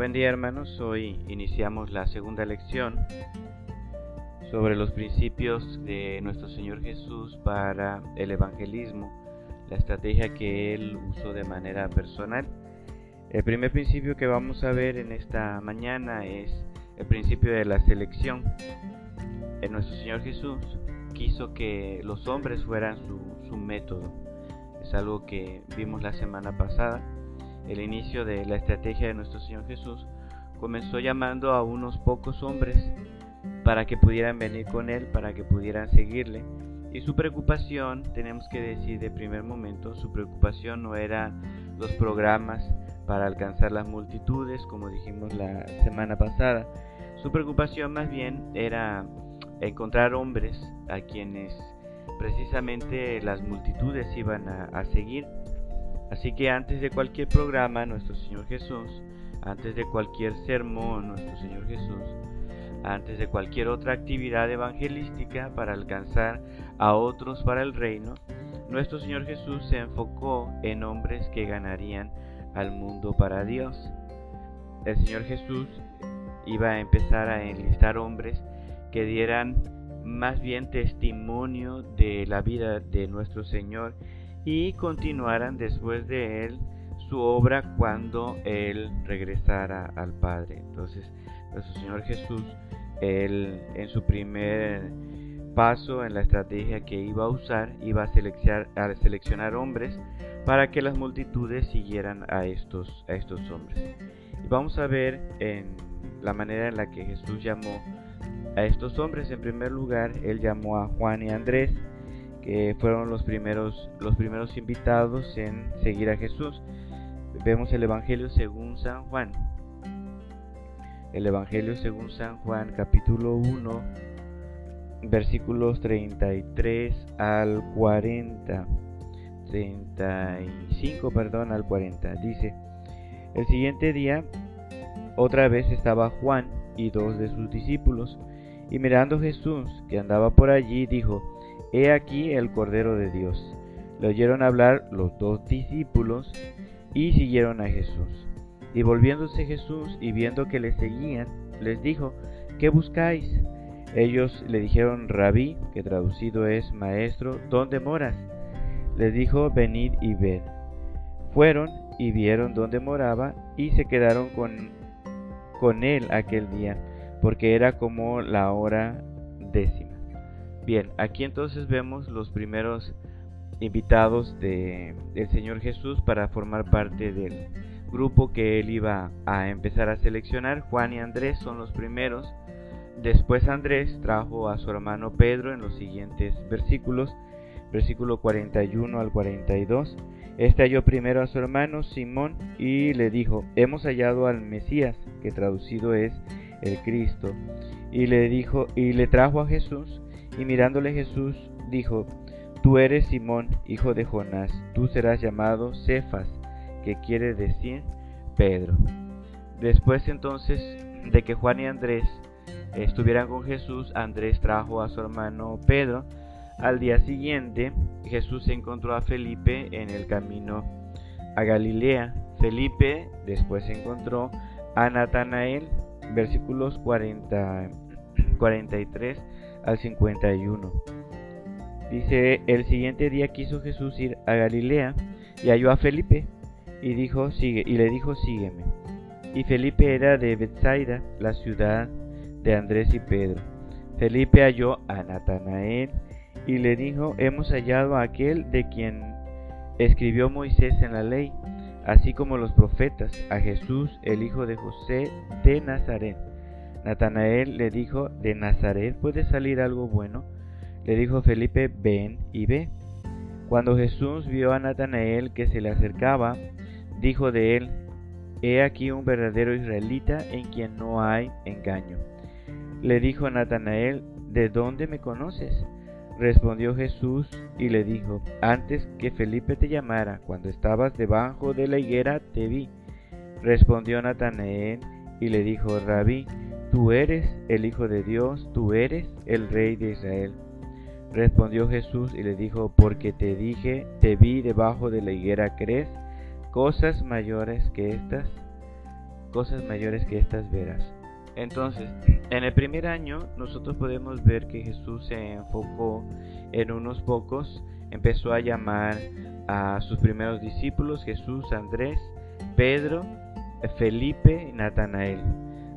Buen día hermanos, hoy iniciamos la segunda lección sobre los principios de nuestro Señor Jesús para el evangelismo, la estrategia que Él usó de manera personal. El primer principio que vamos a ver en esta mañana es el principio de la selección. En nuestro Señor Jesús quiso que los hombres fueran su, su método. Es algo que vimos la semana pasada el inicio de la estrategia de nuestro Señor Jesús, comenzó llamando a unos pocos hombres para que pudieran venir con Él, para que pudieran seguirle. Y su preocupación, tenemos que decir de primer momento, su preocupación no era los programas para alcanzar las multitudes, como dijimos la semana pasada. Su preocupación más bien era encontrar hombres a quienes precisamente las multitudes iban a, a seguir Así que antes de cualquier programa, nuestro Señor Jesús, antes de cualquier sermón, nuestro Señor Jesús, antes de cualquier otra actividad evangelística para alcanzar a otros para el reino, nuestro Señor Jesús se enfocó en hombres que ganarían al mundo para Dios. El Señor Jesús iba a empezar a enlistar hombres que dieran más bien testimonio de la vida de nuestro Señor y continuaran después de él su obra cuando él regresara al Padre. Entonces, nuestro Señor Jesús, él en su primer paso en la estrategia que iba a usar, iba a seleccionar, a seleccionar hombres para que las multitudes siguieran a estos, a estos hombres. Y vamos a ver en la manera en la que Jesús llamó a estos hombres. En primer lugar, él llamó a Juan y Andrés que fueron los primeros, los primeros invitados en seguir a Jesús. Vemos el Evangelio según San Juan. El Evangelio según San Juan, capítulo 1, versículos 33 al 40. 35, perdón, al 40. Dice, el siguiente día, otra vez estaba Juan y dos de sus discípulos, y mirando Jesús, que andaba por allí, dijo, He aquí el Cordero de Dios. Le oyeron hablar los dos discípulos y siguieron a Jesús. Y volviéndose Jesús y viendo que le seguían, les dijo, ¿qué buscáis? Ellos le dijeron, Rabí, que traducido es Maestro, ¿dónde moras? Les dijo, venid y ved. Fueron y vieron dónde moraba y se quedaron con, con él aquel día, porque era como la hora décima. Bien, aquí entonces vemos los primeros invitados de, del Señor Jesús para formar parte del grupo que él iba a empezar a seleccionar. Juan y Andrés son los primeros. Después Andrés trajo a su hermano Pedro en los siguientes versículos, versículo 41 al 42. Este halló primero a su hermano Simón y le dijo, hemos hallado al Mesías, que traducido es el Cristo. Y le dijo, y le trajo a Jesús, y mirándole Jesús dijo, Tú eres Simón, hijo de Jonás, tú serás llamado Cefas, que quiere decir Pedro. Después entonces de que Juan y Andrés estuvieran con Jesús, Andrés trajo a su hermano Pedro. Al día siguiente, Jesús encontró a Felipe en el camino a Galilea. Felipe después encontró a Natanael, versículos 40, 43 al 51. Dice, el siguiente día quiso Jesús ir a Galilea y halló a Felipe y dijo, y le dijo, sígueme. Y Felipe era de Bethsaida, la ciudad de Andrés y Pedro. Felipe halló a Natanael y le dijo, hemos hallado a aquel de quien escribió Moisés en la ley, así como los profetas, a Jesús, el hijo de José de Nazaret. Natanael le dijo, ¿de Nazaret puede salir algo bueno? Le dijo Felipe, ven y ve. Cuando Jesús vio a Natanael que se le acercaba, dijo de él, He aquí un verdadero israelita en quien no hay engaño. Le dijo Natanael, ¿de dónde me conoces? Respondió Jesús y le dijo, Antes que Felipe te llamara, cuando estabas debajo de la higuera, te vi. Respondió Natanael y le dijo, Rabí, Tú eres el Hijo de Dios, tú eres el Rey de Israel. Respondió Jesús y le dijo, porque te dije, te vi debajo de la higuera, ¿crees? Cosas mayores que estas cosas mayores que estas verás. Entonces, en el primer año nosotros podemos ver que Jesús se enfocó en unos pocos, empezó a llamar a sus primeros discípulos, Jesús, Andrés, Pedro, Felipe y Natanael.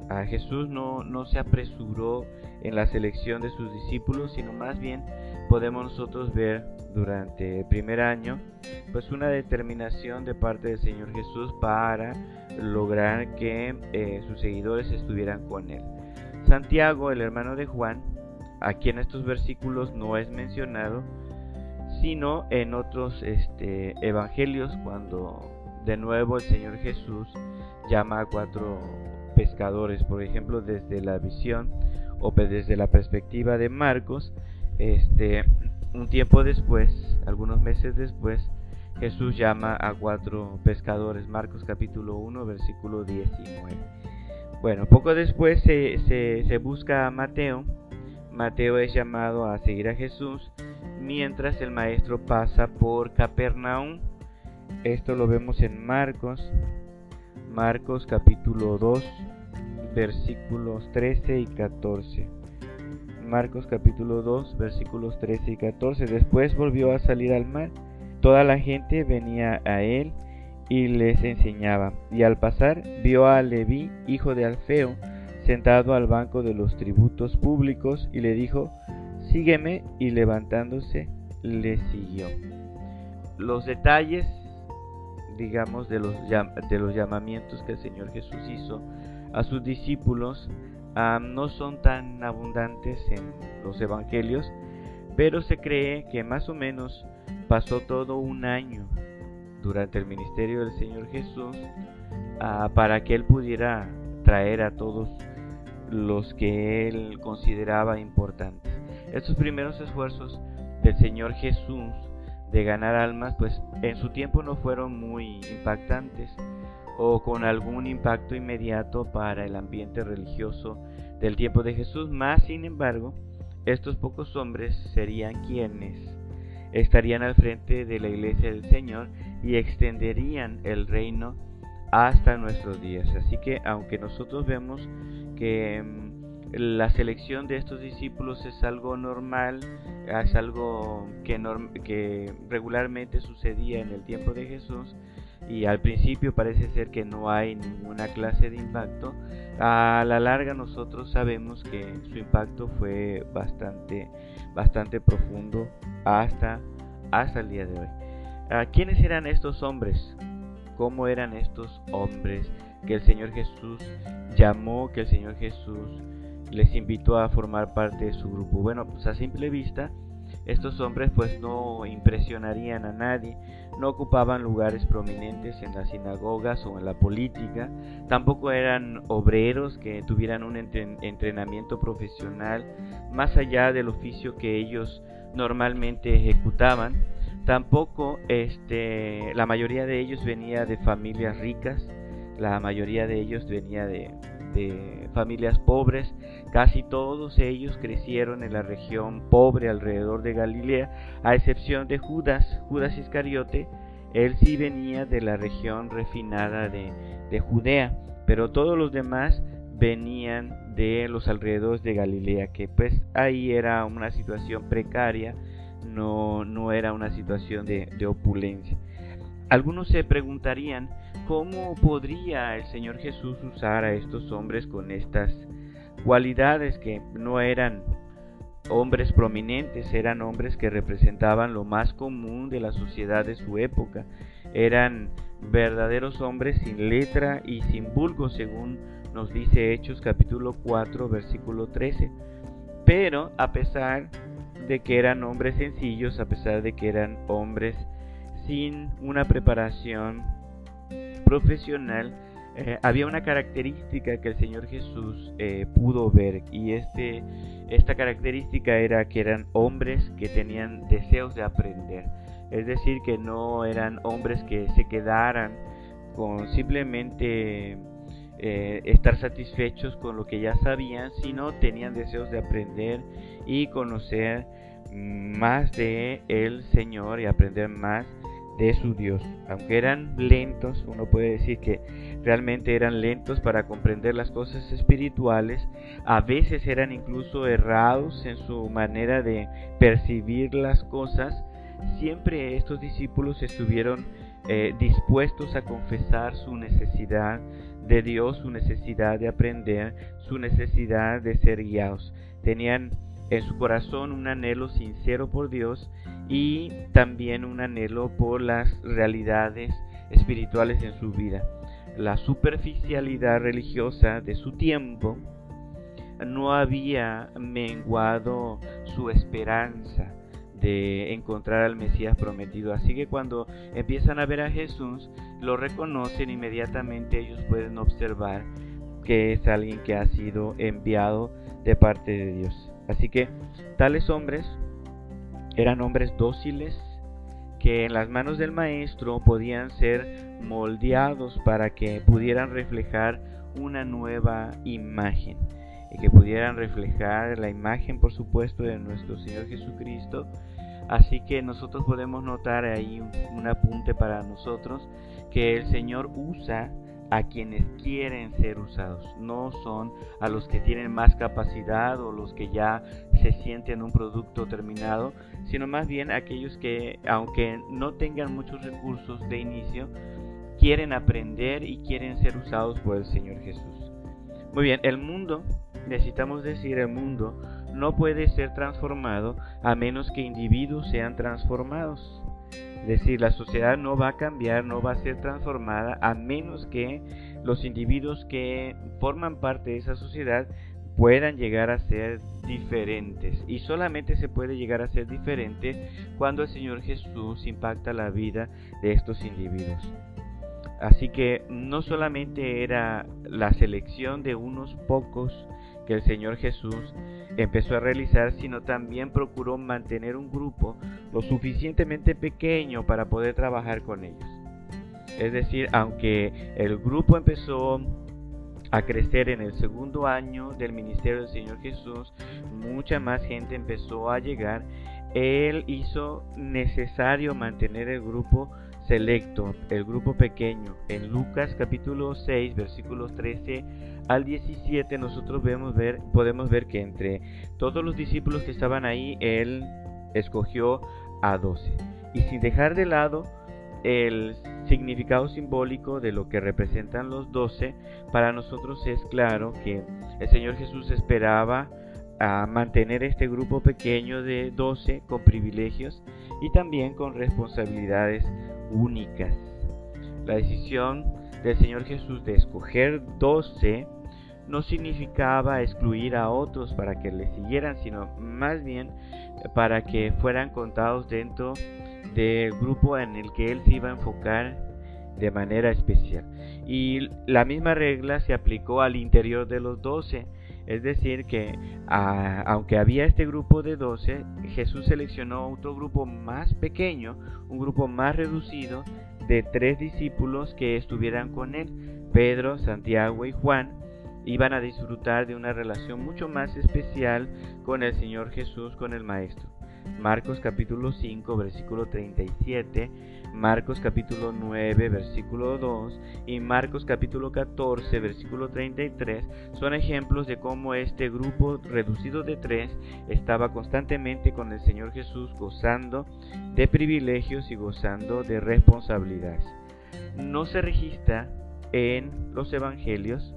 A Jesús no, no se apresuró en la selección de sus discípulos, sino más bien podemos nosotros ver durante el primer año pues una determinación de parte del Señor Jesús para lograr que eh, sus seguidores estuvieran con él. Santiago, el hermano de Juan, aquí en estos versículos no es mencionado, sino en otros este, evangelios cuando de nuevo el Señor Jesús llama a cuatro pescadores, por ejemplo, desde la visión o desde la perspectiva de Marcos, este, un tiempo después, algunos meses después, Jesús llama a cuatro pescadores, Marcos capítulo 1, versículo 19. Bueno, poco después se, se, busca a Mateo. Mateo es llamado a seguir a Jesús mientras el maestro pasa por Capernaum. Esto lo vemos en Marcos, Marcos capítulo 2, versículos 13 y 14. Marcos capítulo 2 versículos 13 y 14. Después volvió a salir al mar. Toda la gente venía a él y les enseñaba. Y al pasar vio a Leví, hijo de Alfeo, sentado al banco de los tributos públicos y le dijo, sígueme y levantándose le siguió. Los detalles, digamos, de los, de los llamamientos que el Señor Jesús hizo a sus discípulos no son tan abundantes en los evangelios, pero se cree que más o menos pasó todo un año durante el ministerio del Señor Jesús ah, para que Él pudiera traer a todos los que Él consideraba importantes. Estos primeros esfuerzos del Señor Jesús de ganar almas, pues en su tiempo no fueron muy impactantes o con algún impacto inmediato para el ambiente religioso del tiempo de Jesús, más sin embargo, estos pocos hombres serían quienes estarían al frente de la iglesia del Señor y extenderían el reino hasta nuestros días. Así que aunque nosotros vemos que mm, la selección de estos discípulos es algo normal, es algo que, regularmente sucedía en el tiempo de Jesús, y al principio parece ser que no hay ninguna clase de impacto, a la larga nosotros sabemos que su impacto fue bastante, bastante profundo hasta, hasta el día de hoy. ¿Quiénes eran estos hombres? ¿Cómo eran estos hombres que el Señor Jesús llamó, que el Señor Jesús les invitó a formar parte de su grupo? Bueno, pues a simple vista, estos hombres pues no impresionarían a nadie, no ocupaban lugares prominentes en las sinagogas o en la política, tampoco eran obreros que tuvieran un entrenamiento profesional más allá del oficio que ellos normalmente ejecutaban. Tampoco este, la mayoría de ellos venía de familias ricas, la mayoría de ellos venía de, de familias pobres, casi todos ellos crecieron en la región pobre alrededor de Galilea, a excepción de Judas, Judas Iscariote, él sí venía de la región refinada de, de Judea, pero todos los demás venían de los alrededores de Galilea, que pues ahí era una situación precaria, no, no era una situación de, de opulencia. Algunos se preguntarían ¿Cómo podría el Señor Jesús usar a estos hombres con estas cualidades que no eran hombres prominentes, eran hombres que representaban lo más común de la sociedad de su época, eran verdaderos hombres sin letra y sin vulgo, según nos dice Hechos capítulo 4 versículo 13. Pero a pesar de que eran hombres sencillos, a pesar de que eran hombres sin una preparación profesional, eh, había una característica que el Señor Jesús eh, pudo ver y este, esta característica era que eran hombres que tenían deseos de aprender, es decir, que no eran hombres que se quedaran con simplemente eh, estar satisfechos con lo que ya sabían, sino tenían deseos de aprender y conocer más de el Señor y aprender más de su Dios. Aunque eran lentos, uno puede decir que realmente eran lentos para comprender las cosas espirituales, a veces eran incluso errados en su manera de percibir las cosas, siempre estos discípulos estuvieron eh, dispuestos a confesar su necesidad de Dios, su necesidad de aprender, su necesidad de ser guiados. Tenían en su corazón un anhelo sincero por Dios y también un anhelo por las realidades espirituales en su vida. La superficialidad religiosa de su tiempo no había menguado su esperanza de encontrar al Mesías prometido. Así que cuando empiezan a ver a Jesús, lo reconocen inmediatamente, ellos pueden observar que es alguien que ha sido enviado de parte de Dios. Así que tales hombres eran hombres dóciles que en las manos del maestro podían ser moldeados para que pudieran reflejar una nueva imagen y que pudieran reflejar la imagen por supuesto de nuestro Señor Jesucristo. Así que nosotros podemos notar ahí un, un apunte para nosotros que el Señor usa a quienes quieren ser usados, no son a los que tienen más capacidad o los que ya se sienten un producto terminado, sino más bien aquellos que, aunque no tengan muchos recursos de inicio, quieren aprender y quieren ser usados por el Señor Jesús. Muy bien, el mundo, necesitamos decir, el mundo no puede ser transformado a menos que individuos sean transformados. Es decir, la sociedad no va a cambiar, no va a ser transformada a menos que los individuos que forman parte de esa sociedad puedan llegar a ser diferentes. Y solamente se puede llegar a ser diferente cuando el Señor Jesús impacta la vida de estos individuos. Así que no solamente era la selección de unos pocos que el Señor Jesús empezó a realizar, sino también procuró mantener un grupo lo suficientemente pequeño para poder trabajar con ellos. Es decir, aunque el grupo empezó a crecer en el segundo año del ministerio del Señor Jesús, mucha más gente empezó a llegar, Él hizo necesario mantener el grupo selecto, el grupo pequeño. En Lucas capítulo 6, versículos 13 al 17 nosotros vemos ver, podemos ver que entre todos los discípulos que estaban ahí, Él escogió a 12. Y sin dejar de lado el significado simbólico de lo que representan los 12, para nosotros es claro que el Señor Jesús esperaba a mantener este grupo pequeño de 12 con privilegios y también con responsabilidades únicas. La decisión del Señor Jesús de escoger 12 no significaba excluir a otros para que le siguieran, sino más bien para que fueran contados dentro del grupo en el que él se iba a enfocar de manera especial. Y la misma regla se aplicó al interior de los doce. Es decir, que aunque había este grupo de doce, Jesús seleccionó otro grupo más pequeño, un grupo más reducido de tres discípulos que estuvieran con él, Pedro, Santiago y Juan, iban a disfrutar de una relación mucho más especial con el Señor Jesús, con el Maestro. Marcos capítulo 5 versículo 37, Marcos capítulo 9 versículo 2 y Marcos capítulo 14 versículo 33 son ejemplos de cómo este grupo reducido de tres estaba constantemente con el Señor Jesús gozando de privilegios y gozando de responsabilidades. No se registra en los evangelios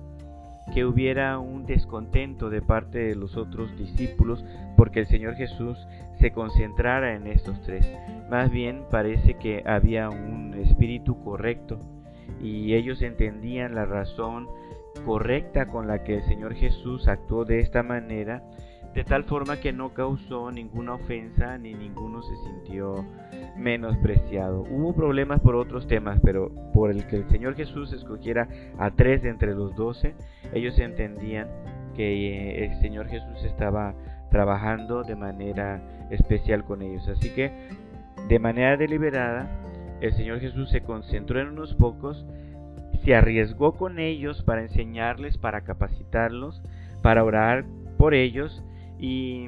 que hubiera un descontento de parte de los otros discípulos porque el Señor Jesús se concentrara en estos tres. Más bien parece que había un espíritu correcto y ellos entendían la razón correcta con la que el Señor Jesús actuó de esta manera de tal forma que no causó ninguna ofensa ni ninguno se sintió menospreciado. Hubo problemas por otros temas, pero por el que el Señor Jesús escogiera a tres de entre los doce, ellos entendían que eh, el Señor Jesús estaba trabajando de manera especial con ellos. Así que, de manera deliberada, el Señor Jesús se concentró en unos pocos, se arriesgó con ellos para enseñarles, para capacitarlos, para orar por ellos y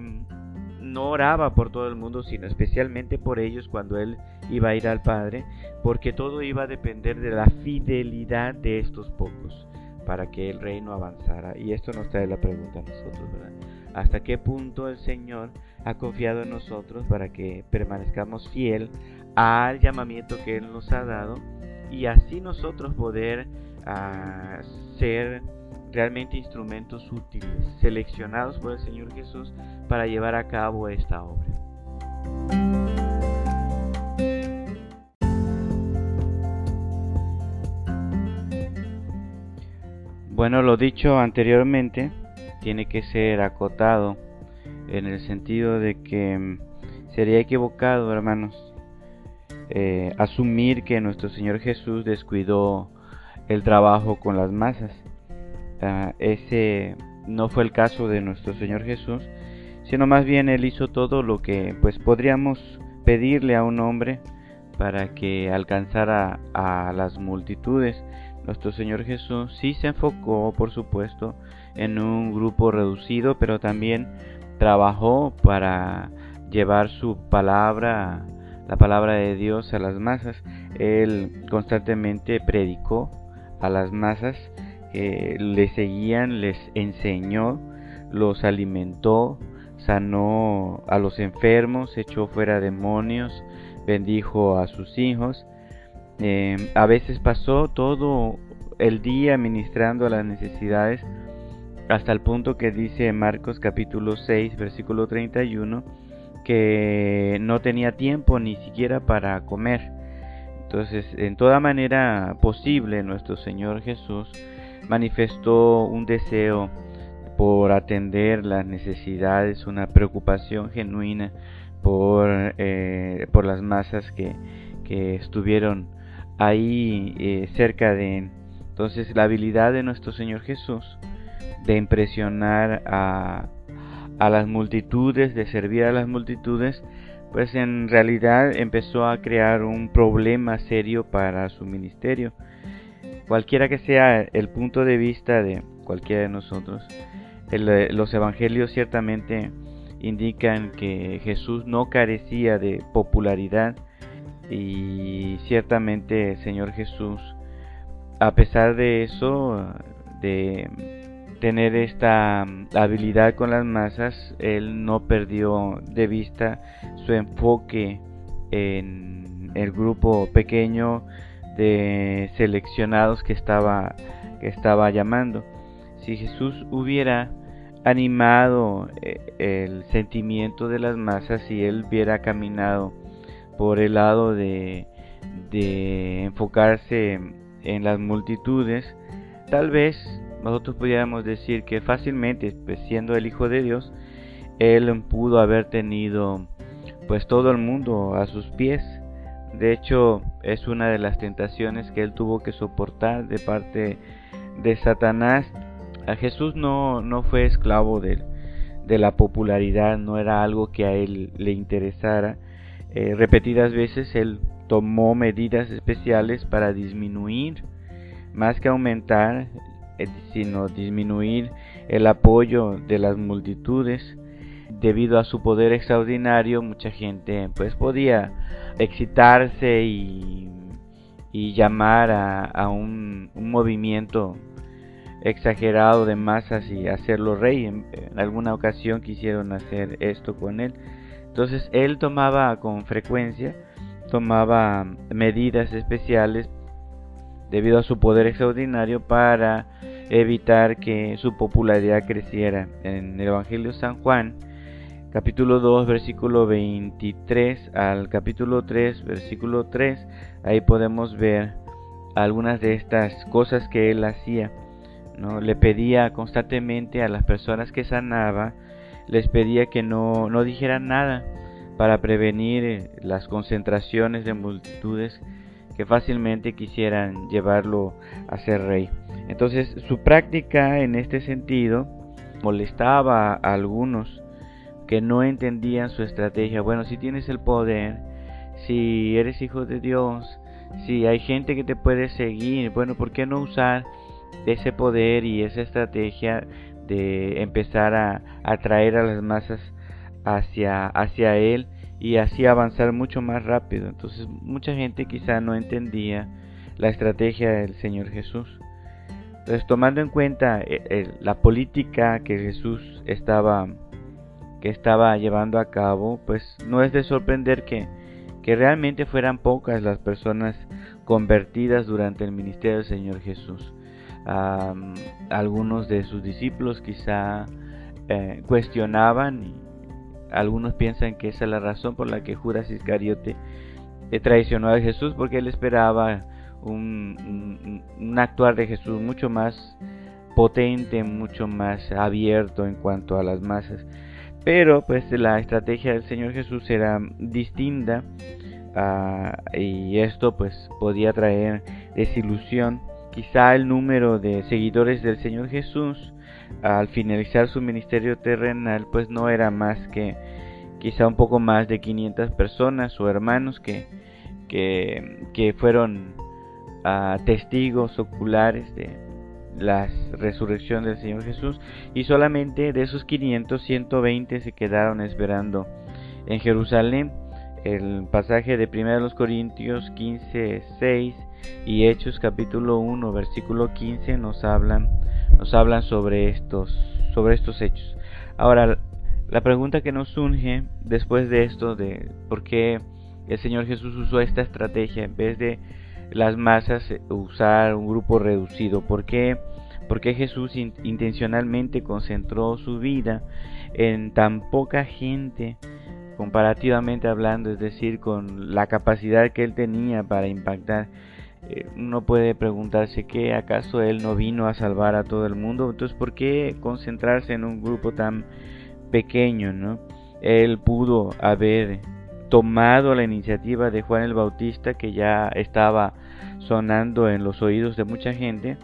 no oraba por todo el mundo, sino especialmente por ellos cuando él iba a ir al Padre, porque todo iba a depender de la fidelidad de estos pocos para que el reino avanzara. Y esto nos trae la pregunta a nosotros. ¿Hasta qué punto el Señor ha confiado en nosotros para que permanezcamos fiel al llamamiento que Él nos ha dado y así nosotros poder ah, ser realmente instrumentos útiles, seleccionados por el Señor Jesús para llevar a cabo esta obra. Bueno, lo dicho anteriormente tiene que ser acotado en el sentido de que mm, sería equivocado, hermanos, eh, asumir que nuestro Señor Jesús descuidó el trabajo con las masas. Ah, ese no fue el caso de nuestro Señor Jesús, sino más bien Él hizo todo lo que pues podríamos pedirle a un hombre para que alcanzara a las multitudes. Nuestro Señor Jesús sí se enfocó, por supuesto, en un grupo reducido, pero también trabajó para llevar su palabra, la palabra de Dios a las masas. Él constantemente predicó a las masas le seguían, les enseñó, los alimentó, sanó a los enfermos, echó fuera demonios, bendijo a sus hijos. Em, a veces pasó todo el día ministrando a las necesidades hasta el punto que dice Marcos capítulo 6 versículo 31 que no tenía tiempo ni siquiera para comer. Entonces, en toda manera posible, nuestro Señor Jesús manifestó un deseo por atender las necesidades, una preocupación genuina por, eh, por las masas que, que estuvieron ahí eh, cerca de él. Entonces la habilidad de nuestro Señor Jesús de impresionar a, a las multitudes, de servir a las multitudes, pues en realidad empezó a crear un problema serio para su ministerio. Cualquiera que sea el punto de vista de cualquiera de nosotros, eh, los evangelios ciertamente indican que Jesús no carecía de popularidad y ciertamente el Señor Jesús, a pesar de eso, de tener esta habilidad con las masas, él no perdió de vista su enfoque en el grupo pequeño de seleccionados que estaba, que estaba llamando. Si Jesús hubiera animado eh, el sentimiento de las masas, si él hubiera caminado por el lado de, de enfocarse en las multitudes, tal vez nosotros pudiéramos decir que fácilmente, pues siendo el Hijo de Dios, él pudo haber tenido pues todo el mundo a sus pies de hecho, es una de las tentaciones que él tuvo que soportar de parte de Satanás. A Jesús no, no fue esclavo de, de la popularidad, no era algo que a él le interesara. Eh, repetidas veces él tomó medidas especiales para disminuir, más que aumentar, sino disminuir el apoyo de las multitudes. Debido a su poder extraordinario, mucha gente pues podía excitarse y, llamar a, un, movimiento exagerado de masas y hacerlo rey. En, alguna ocasión quisieron hacer esto con él. Entonces él tomaba con frecuencia, tomaba medidas especiales debido a su poder extraordinario para evitar que su popularidad creciera. En el Evangelio de San Juan, capítulo 2, versículo 23 al capítulo 3, versículo 3, ahí podemos ver algunas de estas cosas que él hacía. ¿no? Le pedía constantemente a las personas que sanaba, les pedía que no, no dijeran nada para prevenir eh, las concentraciones de multitudes que fácilmente quisieran llevarlo a ser rey. Entonces su práctica en este sentido molestaba a algunos que no entendían su estrategia. Bueno, si tienes el poder, si eres hijo de Dios, si hay gente que te puede seguir, bueno, ¿por qué no usar ese poder y esa estrategia de empezar a atraer a las masas hacia, hacia Él y así avanzar mucho más rápido. Entonces mucha gente quizá no entendía la estrategia del Señor Jesús. Entonces tomando en cuenta eh, la política que Jesús estaba, que estaba llevando a cabo, pues no es de sorprender que, que realmente fueran pocas las personas convertidas durante el ministerio del Señor Jesús. algunos de sus discípulos quizá eh, cuestionaban algunos piensan que esa es la razón por la que Judas Iscariote eh, traicionó a Jesús porque él esperaba un, actuar de Jesús mucho más potente, mucho más abierto en cuanto a las masas. Pero pues la estrategia del Señor Jesús era distinta ah, y esto pues podía traer desilusión. Quizá el número de seguidores del Señor Jesús al finalizar su ministerio terrenal pues no era más que quizá un poco más de 500 personas o hermanos que, que, fueron ah, testigos oculares de la resurrección del Señor Jesús. Y solamente de esos 500 120 se quedaron esperando en Jerusalén. El pasaje de 1 Corintios 15 6 y Hechos capítulo 1 versículo 15 nos hablan nos hablan sobre estos, sobre estos hechos. Ahora, la pregunta que nos surge después de esto, de por qué el Señor Jesús usó esta estrategia en vez de las masas eh, usar un grupo reducido, ¿por qué, por qué Jesús intencionalmente concentró su vida en tan poca gente? comparativamente hablando, es decir, con la capacidad que él tenía para impactar uno puede preguntarse que acaso él no vino a salvar a todo el mundo, entonces ¿por qué concentrarse en un grupo tan pequeño, no? Él pudo haber tomado la iniciativa de Juan el Bautista que ya estaba sonando en los oídos de mucha gente.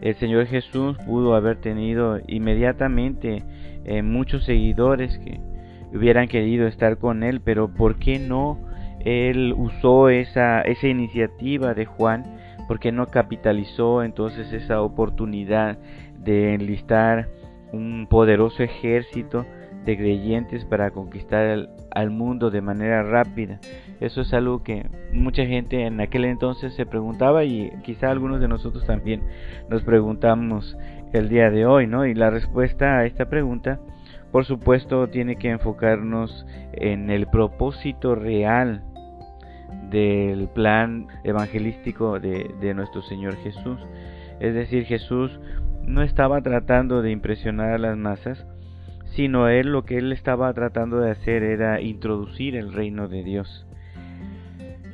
El Señor Jesús pudo haber tenido inmediatamente eh, muchos seguidores que hubieran querido estar con él, pero ¿por qué no? Él usó esa, esa iniciativa de Juan porque no capitalizó entonces esa oportunidad de enlistar un poderoso ejército de creyentes para conquistar al mundo de manera rápida. Eso es algo que mucha gente en aquel entonces se preguntaba y quizá algunos de nosotros también nos preguntamos el día de hoy, ¿no? Y la respuesta a esta pregunta, por supuesto, tiene que enfocarnos en el propósito real del plan evangelístico de, nuestro Señor Jesús. Es decir, Jesús no estaba tratando de impresionar a las masas, sino él lo que él estaba tratando de hacer era introducir el reino de Dios.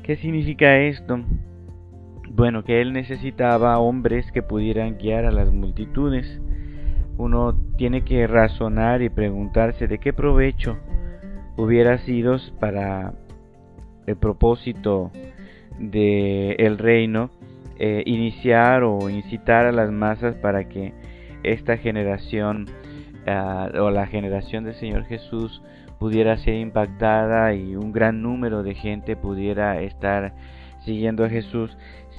¿Qué significa esto? Bueno, que él necesitaba hombres que pudieran guiar a las multitudes. Uno tiene que razonar y preguntarse de qué provecho hubiera sido para el propósito del el reino, eh, iniciar o incitar a las masas para que esta generación ah, o la generación del Señor Jesús pudiera ser impactada y un gran número de gente pudiera estar siguiendo a Jesús.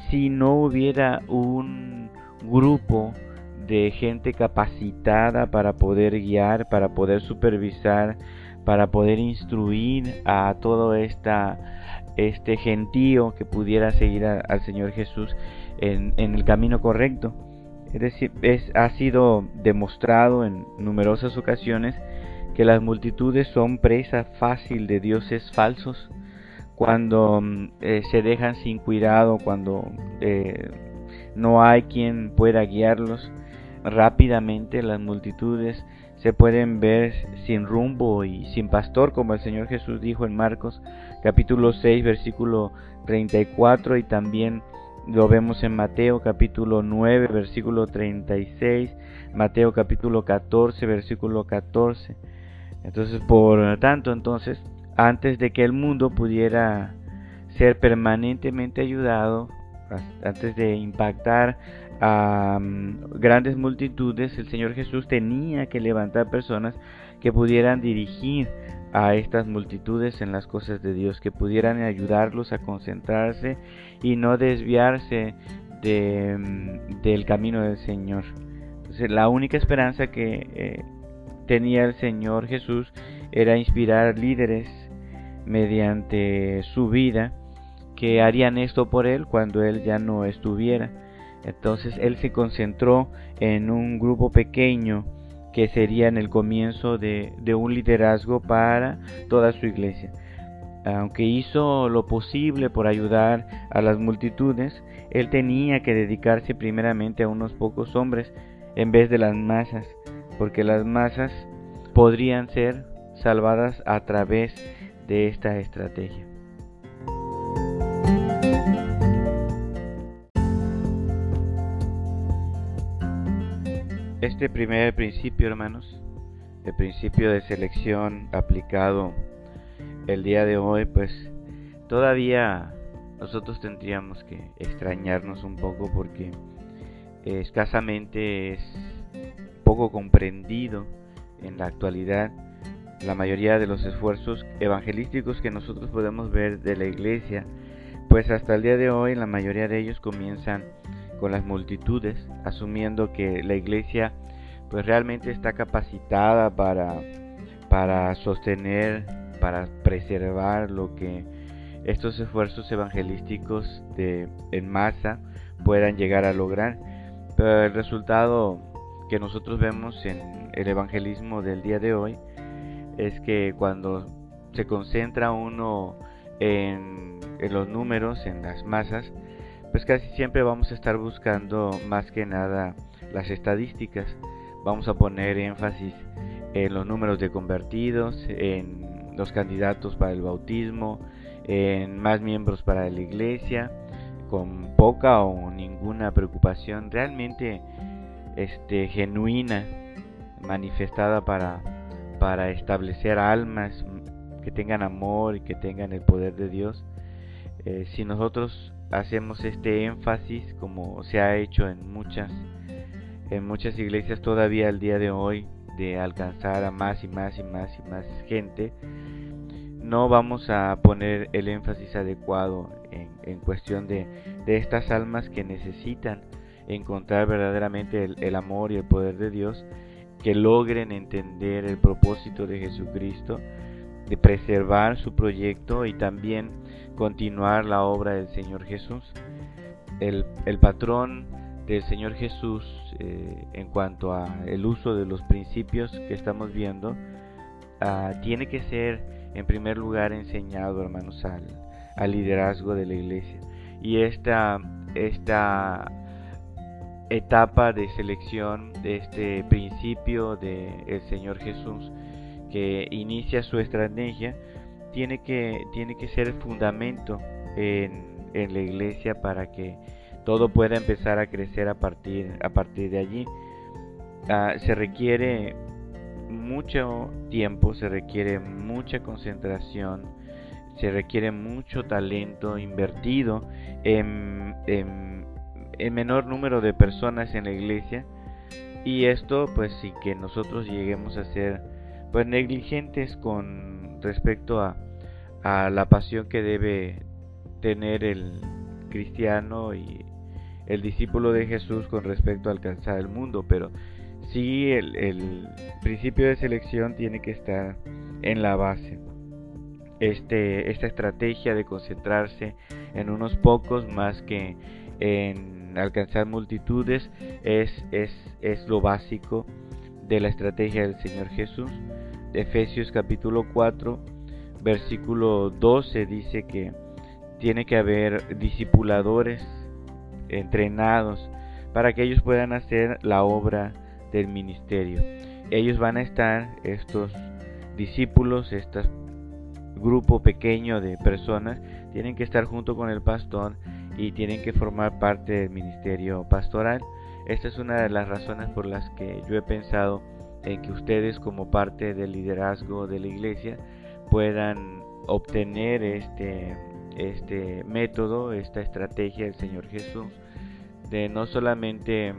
Si no hubiera un grupo de gente capacitada para poder guiar, para poder supervisar, para poder instruir a todo esta, este gentío que pudiera seguir al Señor Jesús en, el camino correcto. Es decir, es, ha sido demostrado en numerosas ocasiones que las multitudes son presa fácil de dioses falsos cuando mm, eh, se dejan sin cuidado, cuando eh, no hay quien pueda guiarlos rápidamente las multitudes se pueden ver sin rumbo y sin pastor, como el Señor Jesús dijo en Marcos capítulo 6, versículo 34, y también lo vemos en Mateo capítulo 9, versículo 36, Mateo capítulo 14, versículo 14. Entonces, por tanto, entonces, antes de que el mundo pudiera ser permanentemente ayudado, antes de impactar a mm, grandes multitudes, el Señor Jesús tenía que levantar personas que pudieran dirigir a estas multitudes en las cosas de Dios, que pudieran ayudarlos a concentrarse y no desviarse de, mm, del camino del Señor. La única esperanza que eh, tenía el Señor Jesús era inspirar líderes mediante su vida que harían esto por él cuando él ya no estuviera. Entonces él se concentró en un grupo pequeño que sería en el comienzo de, un liderazgo para toda su iglesia. Aunque hizo lo posible por ayudar a las multitudes, él tenía que dedicarse primeramente a unos pocos hombres en vez de las masas, porque las masas podrían ser salvadas a través de esta estrategia. Este primer principio, hermanos, el principio de selección aplicado el día de hoy, pues todavía nosotros tendríamos que extrañarnos un poco porque escasamente es poco comprendido en la actualidad la mayoría de los esfuerzos evangelísticos que nosotros podemos ver de la iglesia, pues hasta el día de hoy la mayoría de ellos comienzan con las multitudes, asumiendo que la iglesia pues realmente está capacitada para, para sostener, para preservar lo que estos esfuerzos evangelísticos de, en masa puedan llegar a lograr. Pero el resultado que nosotros vemos en el evangelismo del día de hoy es que cuando se concentra uno en, en los números, en las masas, pues casi siempre vamos a estar buscando más que nada las estadísticas. Vamos a poner énfasis en los números de convertidos, en los candidatos para el bautismo, en más miembros para la iglesia, con poca o ninguna preocupación realmente este, genuina, manifestada para, para establecer almas que tengan amor y que tengan el poder de Dios. Eh, si nosotros hacemos este énfasis como se ha hecho en muchas en muchas iglesias todavía al día de hoy de alcanzar a más y más y más y más gente no vamos a poner el énfasis adecuado en, cuestión de, estas almas que necesitan encontrar verdaderamente el amor y el poder de Dios que logren entender el propósito de Jesucristo de preservar su proyecto y también continuar la obra del Señor Jesús. El, patrón del Señor Jesús eh, en cuanto a el uso de los principios que estamos viendo ah, tiene que ser en primer lugar enseñado hermanos al, liderazgo de la iglesia y esta, esta etapa de selección de este principio del Señor Jesús que inicia su estrategia tiene que, tiene que ser fundamento en, en, la iglesia para que todo pueda empezar a crecer a partir, a partir de allí. Ah, se requiere mucho tiempo, se requiere mucha concentración, se requiere mucho talento invertido en, en, en menor número de personas en la iglesia y esto pues sí que nosotros lleguemos a ser pues negligentes con respecto a, a la pasión que debe tener el cristiano y el discípulo de Jesús con respecto a alcanzar el mundo, pero sí el, principio de selección tiene que estar en la base. Este, esta estrategia de concentrarse en unos pocos más que en alcanzar multitudes es, es, es lo básico de la estrategia del Señor Jesús. Efesios capítulo 4, versículo 12 dice que tiene que haber discipuladores entrenados para que ellos puedan hacer la obra del ministerio. Ellos van a estar, estos discípulos, este grupo pequeño de personas, tienen que estar junto con el pastor y tienen que formar parte del ministerio pastoral. Esta es una de las razones por las que yo he pensado en que ustedes como parte del liderazgo de la iglesia puedan obtener este, este método, esta estrategia del Señor Jesús, de no solamente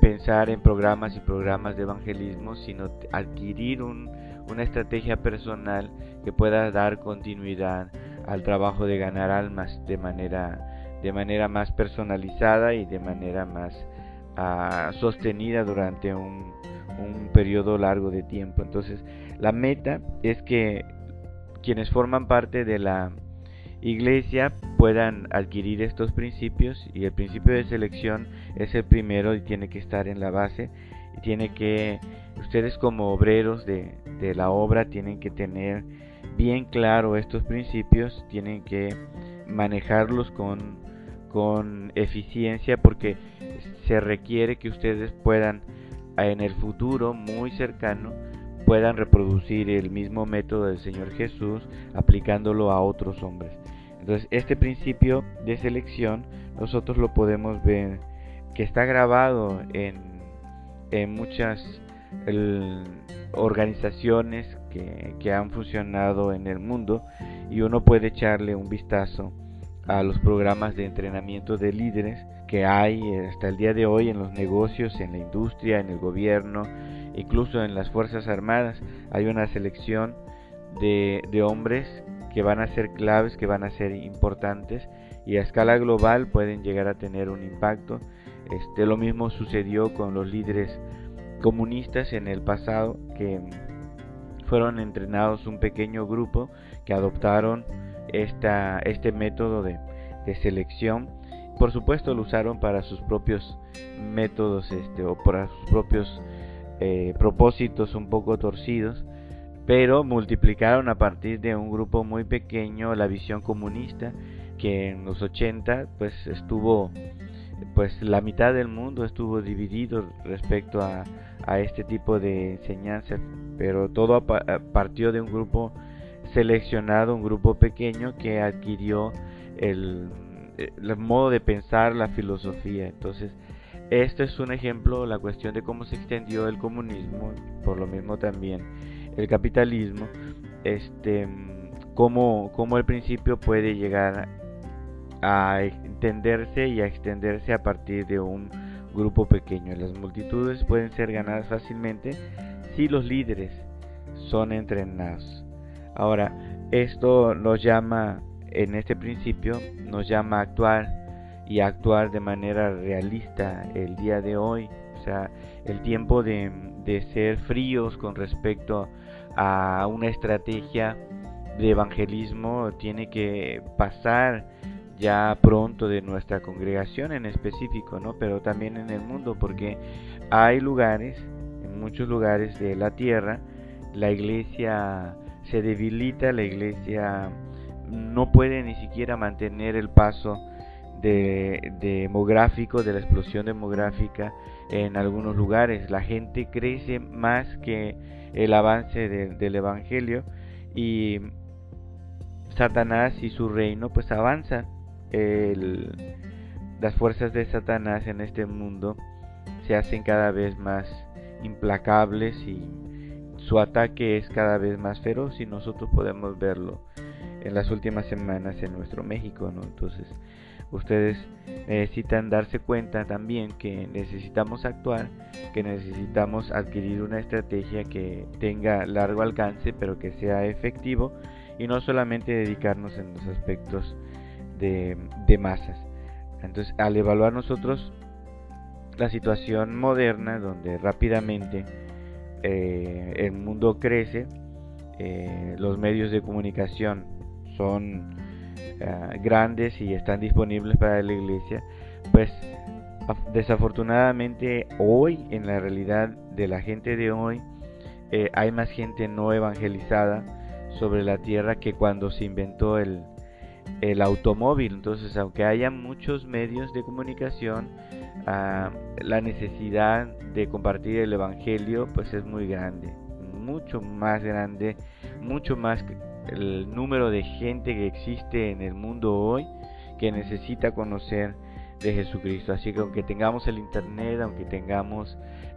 pensar en programas y programas de evangelismo, sino adquirir una estrategia personal que pueda dar continuidad al trabajo de ganar almas de manera, de manera más personalizada y de manera más ah, sostenida durante un, un periodo largo de tiempo. Entonces, La meta es que quienes forman parte de la iglesia puedan adquirir estos principios y el principio de selección es el primero y tiene que estar en la base tiene que ustedes como obreros de, de la obra tienen que tener bien claro estos principios tienen que manejarlos con, con eficiencia porque se requiere que ustedes puedan en el futuro muy cercano puedan reproducir el mismo método del Señor Jesús aplicándolo a otros hombres. Entonces, este principio de selección nosotros lo podemos ver que está grabado en, en muchas organizaciones que, que, han funcionado en el mundo y uno puede echarle un vistazo a los programas de entrenamiento de líderes que hay hasta el día de hoy en los negocios, en la industria, en el gobierno, incluso en las Fuerzas Armadas. Hay una selección de, de hombres que van a ser claves, que van a ser importantes y a escala global pueden llegar a tener un impacto. Este, lo mismo sucedió con los líderes comunistas en el pasado que fueron entrenados un pequeño grupo que adoptaron esta, este método de, de selección. Por supuesto lo usaron para sus propios métodos este, o para sus propios eh, propósitos un poco torcidos, pero multiplicaron a partir de un grupo muy pequeño la visión comunista que en los 80 pues estuvo pues la mitad del mundo estuvo dividido respecto a, a este tipo de enseñanza pero todo partió de un grupo seleccionado un grupo pequeño que adquirió el, el modo de pensar la filosofía entonces este es un ejemplo la cuestión de cómo se extendió el comunismo por lo mismo también el capitalismo, este, cómo, cómo el principio puede llegar a entenderse y a extenderse a partir de un grupo pequeño. Las multitudes pueden ser ganadas fácilmente si los líderes son entrenados. Ahora, esto nos llama, en este principio, nos llama a actuar y a actuar de manera realista el día de hoy. O sea, el tiempo de, de ser fríos con respecto a una estrategia de evangelismo tiene que pasar ya pronto de nuestra congregación en específico, ¿no? Pero también en el mundo, porque hay lugares, en muchos lugares de la tierra, la iglesia se debilita, la iglesia no puede ni siquiera mantener el paso de, demográfico, de la explosión demográfica en algunos lugares. La gente crece más que el avance del Evangelio y Satanás y su reino pues avanzan. las fuerzas de Satanás en este mundo se hacen cada vez más implacables y su ataque es cada vez más feroz y nosotros podemos verlo en las últimas semanas en nuestro México, ¿no? Entonces, ustedes necesitan darse cuenta también que necesitamos actuar, que necesitamos adquirir una estrategia que tenga largo alcance pero que sea efectivo y no solamente dedicarnos en los aspectos de, masas. Entonces al evaluar nosotros la situación moderna donde rápidamente eh, el mundo crece, eh, los medios de comunicación son eh, grandes y están disponibles para la iglesia, pues desafortunadamente hoy en la realidad de la gente de hoy eh, hay más gente no evangelizada sobre la tierra que cuando se inventó el, el automóvil. Entonces, aunque haya muchos medios de comunicación, ah, la necesidad de compartir el Evangelio pues es muy grande, mucho más grande, mucho más el número de gente que existe en el mundo hoy que necesita conocer de Jesucristo. Así que aunque tengamos el internet, aunque tengamos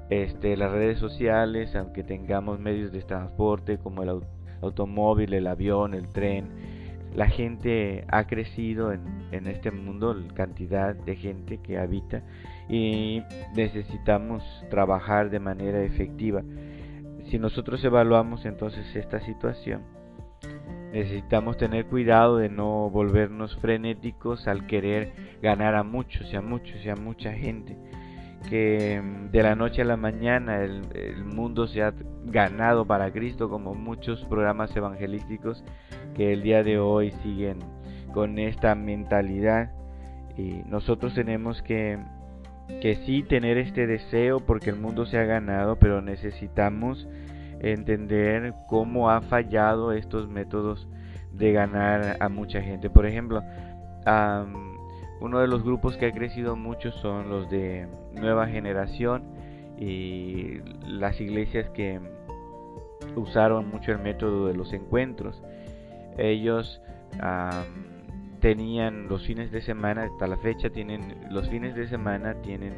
este, las redes sociales, aunque tengamos medios de transporte como el automóvil, el avión, el tren, la gente ha crecido en, en este mundo, la cantidad de gente que habita y necesitamos trabajar de manera efectiva. Si nosotros evaluamos entonces esta situación, Necesitamos tener cuidado de no volvernos frenéticos al querer ganar a muchos y a muchos y a mucha gente. que mm, de la noche a la mañana el, mundo se ha ganado para Cristo, como muchos programas evangelísticos que el día de hoy siguen con esta mentalidad. Y nosotros tenemos que, que sí tener este deseo porque el mundo se ha ganado, pero necesitamos entender cómo ha fallado estos métodos de ganar a mucha gente. Por ejemplo, uno de los grupos que ha crecido mucho son los de nueva generación y las iglesias que usaron mucho el método de los encuentros. Ellos tenían los fines de semana, hasta la fecha tienen los fines de semana tienen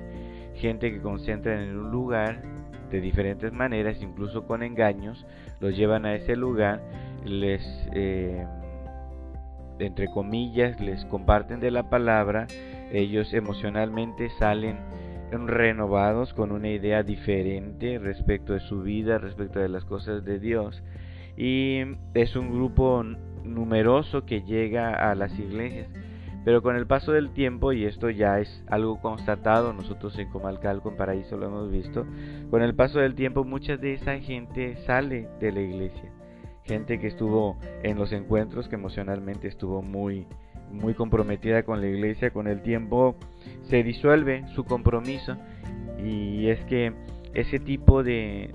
gente que concentra en un lugar de diferentes maneras, incluso con engaños, los llevan a ese lugar, les eh, entre comillas, les comparten de la palabra, ellos emocionalmente salen renovados con una idea diferente respecto de su vida, respecto de las cosas de Dios. Y es un grupo numeroso que llega a las iglesias. Pero con el paso del tiempo, y esto ya es algo constatado, nosotros en Comalcal con Paraíso lo hemos visto, con el paso del tiempo mucha de esa gente sale de la iglesia. Gente que estuvo en los encuentros, que emocionalmente estuvo muy, muy comprometida con la iglesia, con el tiempo se disuelve su compromiso. Y es que ese tipo de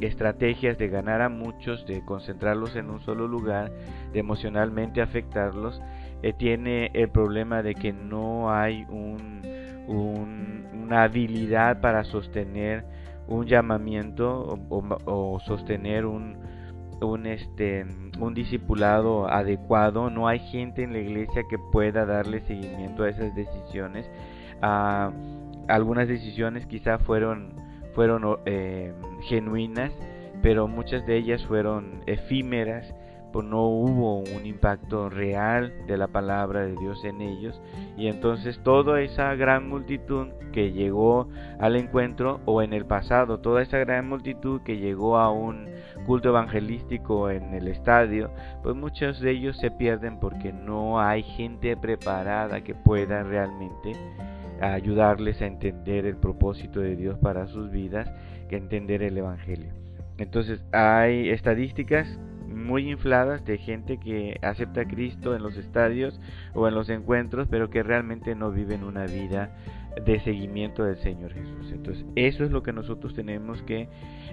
estrategias de ganar a muchos, de concentrarlos en un solo lugar, de emocionalmente afectarlos, eh, tiene el problema de que no hay un, una habilidad para sostener un llamamiento o sostener un, un este un discipulado adecuado. No hay gente en la iglesia que pueda darle seguimiento a esas decisiones. Ah, algunas decisiones quizá fueron fueron eh, genuinas pero muchas de ellas fueron efímeras pues no hubo un impacto real de la palabra de Dios en ellos y entonces toda esa gran multitud que llegó al encuentro o en el pasado, toda esa gran multitud que llegó a un culto evangelístico en el estadio, pues muchos de ellos se pierden porque no hay gente preparada que pueda realmente ayudarles a entender el propósito de Dios para sus vidas, que entender el evangelio. Entonces hay estadísticas muy infladas de gente que acepta a Cristo en los estadios o en los encuentros, pero que realmente no viven una vida de seguimiento del Señor Jesús. Entonces, eso es lo que nosotros tenemos que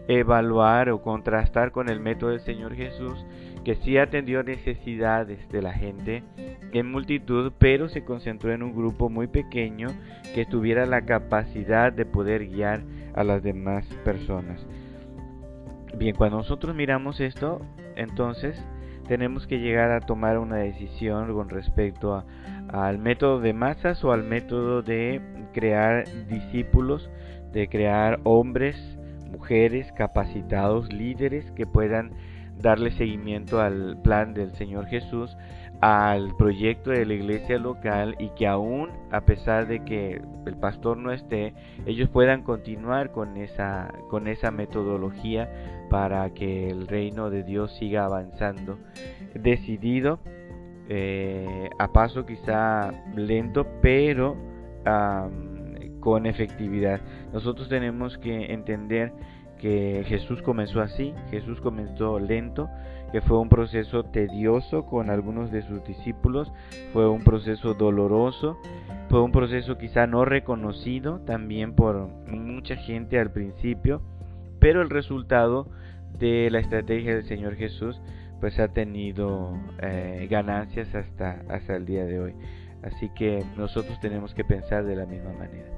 evaluar o contrastar con el método del Señor Jesús, que sí atendió necesidades de la gente en multitud, pero se concentró en un grupo muy pequeño que tuviera la capacidad de poder guiar a las demás personas. Bien, cuando nosotros miramos esto, entonces tenemos que llegar a tomar una decisión con respecto al método de masas o al método de crear discípulos, de crear hombres, mujeres capacitados, líderes que puedan darle seguimiento al plan del Señor Jesús, al proyecto de la iglesia local y que aún a pesar de que el pastor no esté, ellos puedan continuar con esa, con esa metodología para que el reino de Dios siga avanzando. Decidido, eh, a paso quizá lento, pero con efectividad. Nosotros tenemos que entender que Jesús comenzó así, Jesús comenzó lento, que fue un proceso tedioso con algunos de sus discípulos, fue un proceso doloroso, fue un proceso quizá no reconocido también por mucha gente al principio, pero el resultado de la estrategia del Señor Jesús pues ha tenido eh, ganancias hasta, hasta el día de hoy. Así que nosotros tenemos que pensar de la misma manera.